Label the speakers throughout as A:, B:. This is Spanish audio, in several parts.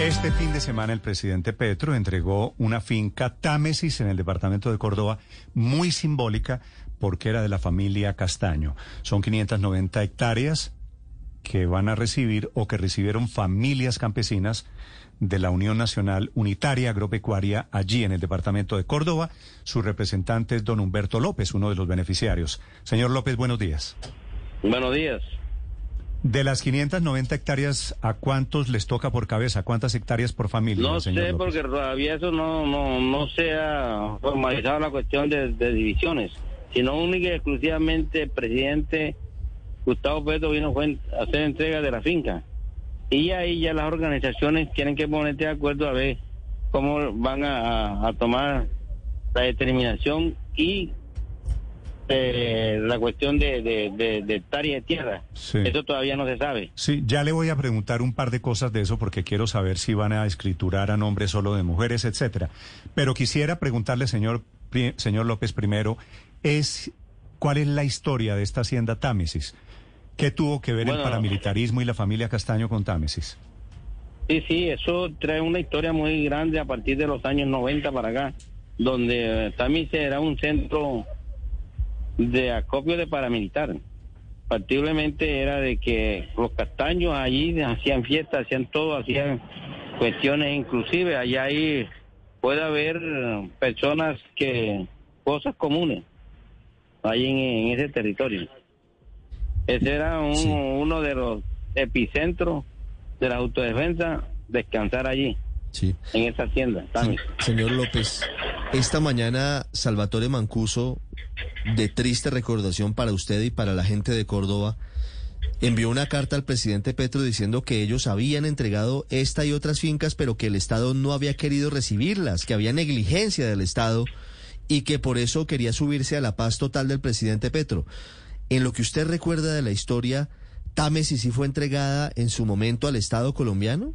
A: Este fin de semana el presidente Petro entregó una finca Támesis en el departamento de Córdoba, muy simbólica porque era de la familia Castaño. Son 590 hectáreas que van a recibir o que recibieron familias campesinas de la Unión Nacional Unitaria Agropecuaria allí en el departamento de Córdoba. Su representante es don Humberto López, uno de los beneficiarios. Señor López, buenos días.
B: Buenos días.
A: De las 590 hectáreas, ¿a cuántos les toca por cabeza? ¿Cuántas hectáreas por familia?
B: No
A: señor
B: sé,
A: López?
B: porque todavía eso no, no, no se ha formalizado la cuestión de, de divisiones, sino única y exclusivamente el presidente Gustavo Petro vino a hacer entrega de la finca. Y ahí ya las organizaciones tienen que ponerse de acuerdo a ver cómo van a, a tomar la determinación y eh, la cuestión de, de, de, de de tierra.
A: Sí.
B: Eso todavía no se sabe.
A: Sí, ya le voy a preguntar un par de cosas de eso porque quiero saber si van a escriturar a nombre solo de mujeres, etcétera. Pero quisiera preguntarle, señor, señor López, primero, es cuál es la historia de esta hacienda Támesis. ¿Qué tuvo que ver el paramilitarismo y la familia Castaño con Támesis?
B: Sí, sí, eso trae una historia muy grande a partir de los años 90 para acá, donde también era un centro de acopio de paramilitar. Partiblemente era de que los castaños allí hacían fiestas, hacían todo, hacían cuestiones, inclusive allá ahí puede haber eh, personas que, cosas comunes, ahí en, en ese territorio. Ese era un-
C: Sí.
B: uno de los epicentros de la autodefensa, descansar allí,
C: Sí.
B: en esa hacienda. también.
C: Señor López, esta mañana Salvatore Mancuso, de triste recordación para usted y para la gente de Córdoba, envió una carta al presidente Petro diciendo que ellos habían entregado esta y otras fincas, pero que el Estado no había querido recibirlas, que había negligencia del Estado y que por eso quería subirse a la paz total del presidente Petro. En lo que usted recuerda de la historia, Támesis sí fue entregada en su momento al Estado colombiano?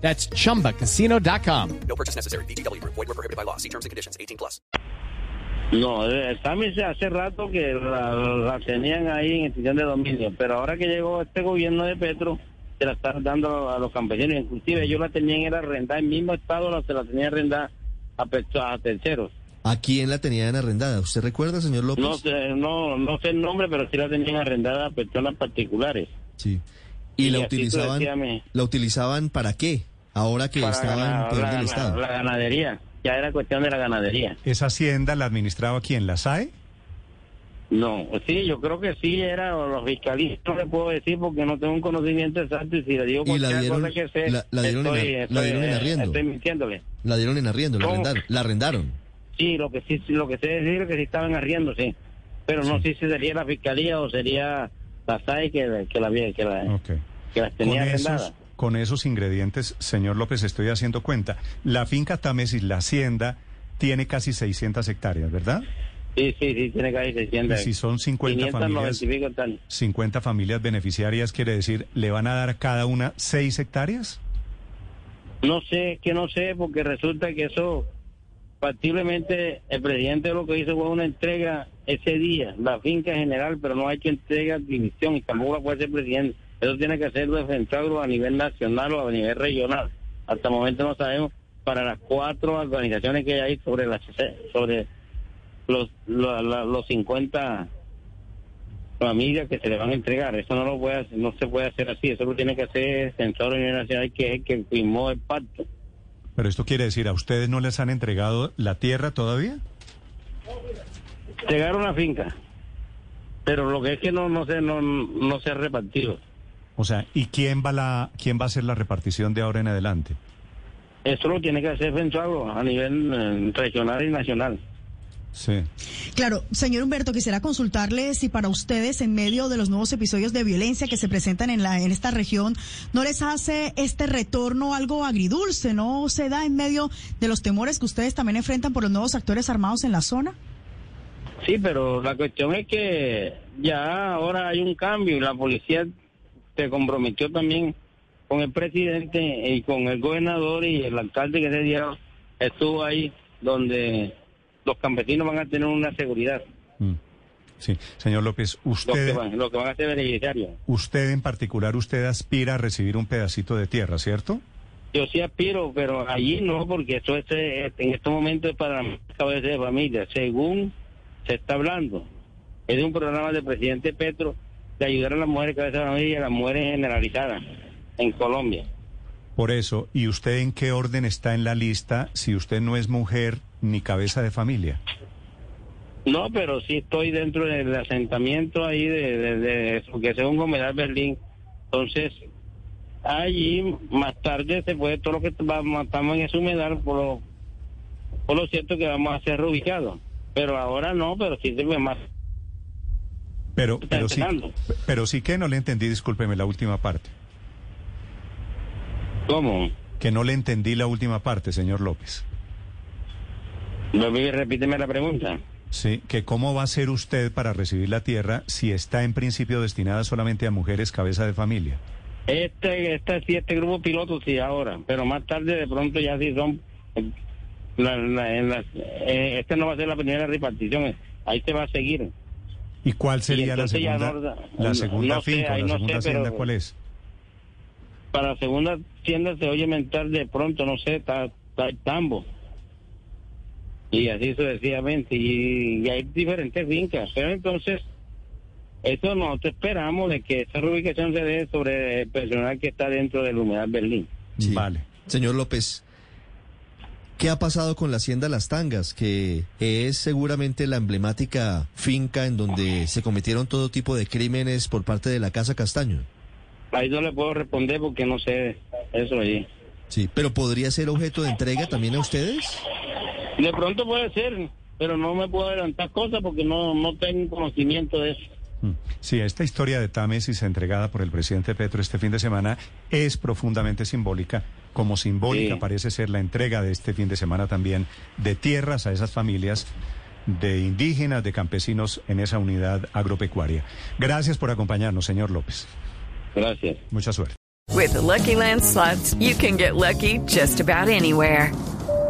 D: That's chumbacasino.com.
E: No purchase necessary. Group. Void were prohibited by law. See terms and conditions. 18 plus.
B: No, eh, también se hace rato que la, la tenían ahí en extinción de dominio, pero ahora que llegó este gobierno de Petro, se la están dando a los campesinos, inclusive ellos la tenían era arrendada, el mismo estado la, se la tenía arrendada a, a terceros.
C: ¿A quién la tenían arrendada? ¿Usted recuerda, señor López?
B: No sé, no, no sé el nombre, pero sí la tenían arrendada a personas particulares.
C: Sí. ¿Y
B: Y
C: la utilizaban,
B: sucesivamente.
C: la utilizaban para qué? Ahora que
B: para
C: estaba
B: ganar-
C: en poder
B: la,
C: del
B: la-
C: Estado.
B: la ganadería, ya era cuestión de la ganadería.
A: ¿Esa hacienda la administraba quién? ¿La SAE?
B: No, sí, yo creo que sí era o los fiscalistas, no le puedo decir porque no tengo un conocimiento exacto y si le digo
C: Y la
B: cualquier
C: dieron-
B: cosa que sé,
C: la- la dieron en
B: estoy,
C: la
B: estoy,
C: dieron en
B: eh,
C: arriendo.
B: estoy mintiéndole.
C: La dieron en arriendo, la arrendaron. La arrendaron.
B: Sí, lo que sí, sí, lo que sé decir es que sí estaban arriendo, sí. Pero no sé si sería la fiscalía o sería la SAE que, que, la, que, la,
A: Ok.
B: que las
A: Con
B: tenía
A: esos,
B: arrendadas.
A: Con esos ingredientes, señor López, estoy haciendo cuenta. La finca Támesis, la hacienda, tiene casi 600 hectáreas, ¿verdad?
B: Sí, sí, sí, tiene haber 600.
A: Y si son 50
B: 590
A: familias,
B: y pico tal.
A: 50 familias beneficiarias, quiere decir, ¿le van a dar cada una 6 hectáreas?
B: No sé, que no sé, porque resulta que eso, factiblemente, el presidente lo que hizo fue una entrega ese día, la finca general, pero no hay que entrega división y tampoco la puede ser presidente. Eso tiene que ser defensado a nivel nacional o a nivel regional. Hasta el momento no sabemos para las cuatro organizaciones que hay sobre las sobre los la- la- los 50 familias que se le van a entregar. Eso no lo puede hacer- no se puede hacer así. Eso lo tiene que hacer el nivel nacional que es el que firmó el pacto.
A: Pero esto quiere decir, ¿a ustedes no les han entregado la tierra todavía?
B: Llegaron a la finca, pero lo que es que no, no, se, no, no se ha repartido.
A: O sea, ¿y quién va, la, quién va a hacer la repartición de ahora en adelante?
B: Eso lo tiene que hacer Pensado a nivel eh, regional y nacional.
A: Sí.
F: Claro, señor Humberto, quisiera consultarle si para ustedes, en medio de los nuevos episodios de violencia que se presentan en, la, en esta región, no les hace este retorno algo agridulce, ¿no se da en medio de los temores que ustedes también enfrentan por los nuevos actores armados en la zona?
B: Sí, pero la cuestión es que ya ahora hay un cambio y la policía se comprometió también con el presidente y con el gobernador y el alcalde que ese día estuvo ahí donde los campesinos van a tener una seguridad.
A: Mm. Sí, señor López, usted,
B: que, van, lo que van a ser beneficiarios.
A: usted en particular, usted aspira a recibir un pedacito de tierra, ¿cierto?
B: Yo sí aspiro, pero allí no, porque eso es, eh, en estos momentos es para cabeza de familia. Según se está hablando, es de un programa del presidente Petro de ayudar a las mujeres cabeza de familia y a las mujeres generalizadas en Colombia.
A: Por eso, ¿y usted en qué orden está en la lista si usted no es mujer ni cabeza de familia?
B: No, pero sí estoy dentro del asentamiento ahí de, de, de que un Gomedal Berlín. Entonces, allí más tarde se puede, todo lo que vamos, estamos en ese humedal, por lo, por lo cierto que vamos a ser reubicados. Pero ahora no, pero sí se ve más.
A: Pero, pero sí, pero sí que no le entendí, discúlpeme la última parte.
B: ¿Cómo?
A: Que no le entendí la última parte, señor López.
B: Repíteme la pregunta.
A: Sí, que cómo va a ser usted para recibir la tierra si está en principio destinada solamente a mujeres cabeza de familia.
B: Este, este, sí, este grupo piloto sí ahora, pero más tarde de pronto ya sí son. eh, la- la- en las- eh, este no va a ser la primera repartición, eh, ahí se va a seguir.
A: ¿Y cuál sería la segunda,
B: no-
A: la segunda
B: no
A: finca, la
B: no
A: segunda
B: sé,
A: hacienda, cuál es?
B: Para la segunda tienda se oye mental de pronto, no sé, está, el tambo. Y así sucesivamente. Y, y hay diferentes fincas. Pero entonces, eso nosotros esperamos de que esa reubicación se dé sobre el personal que está dentro del humedal Berlín.
C: Sí.
A: Vale.
C: Señor López, ¿qué ha pasado con la Hacienda Las Tangas, que es seguramente la emblemática finca en donde se cometieron todo tipo de crímenes por parte de la Casa Castaño?
B: Ahí no le puedo responder porque no sé eso allí.
C: Sí, pero podría ser objeto de entrega también a ustedes.
B: De pronto puede ser, pero no me puedo adelantar cosas porque no, no tengo conocimiento de eso.
A: Mm. Sí, esta historia de Támesis entregada por el presidente Petro este fin de semana es profundamente simbólica, como simbólica
B: Sí.
A: parece ser la entrega de este fin de semana también de tierras a esas familias de indígenas, de campesinos en esa unidad agropecuaria. Gracias por acompañarnos, señor López.
B: Gracias.
A: Mucha suerte.
G: With the Lucky Land slots, you can get lucky just about anywhere.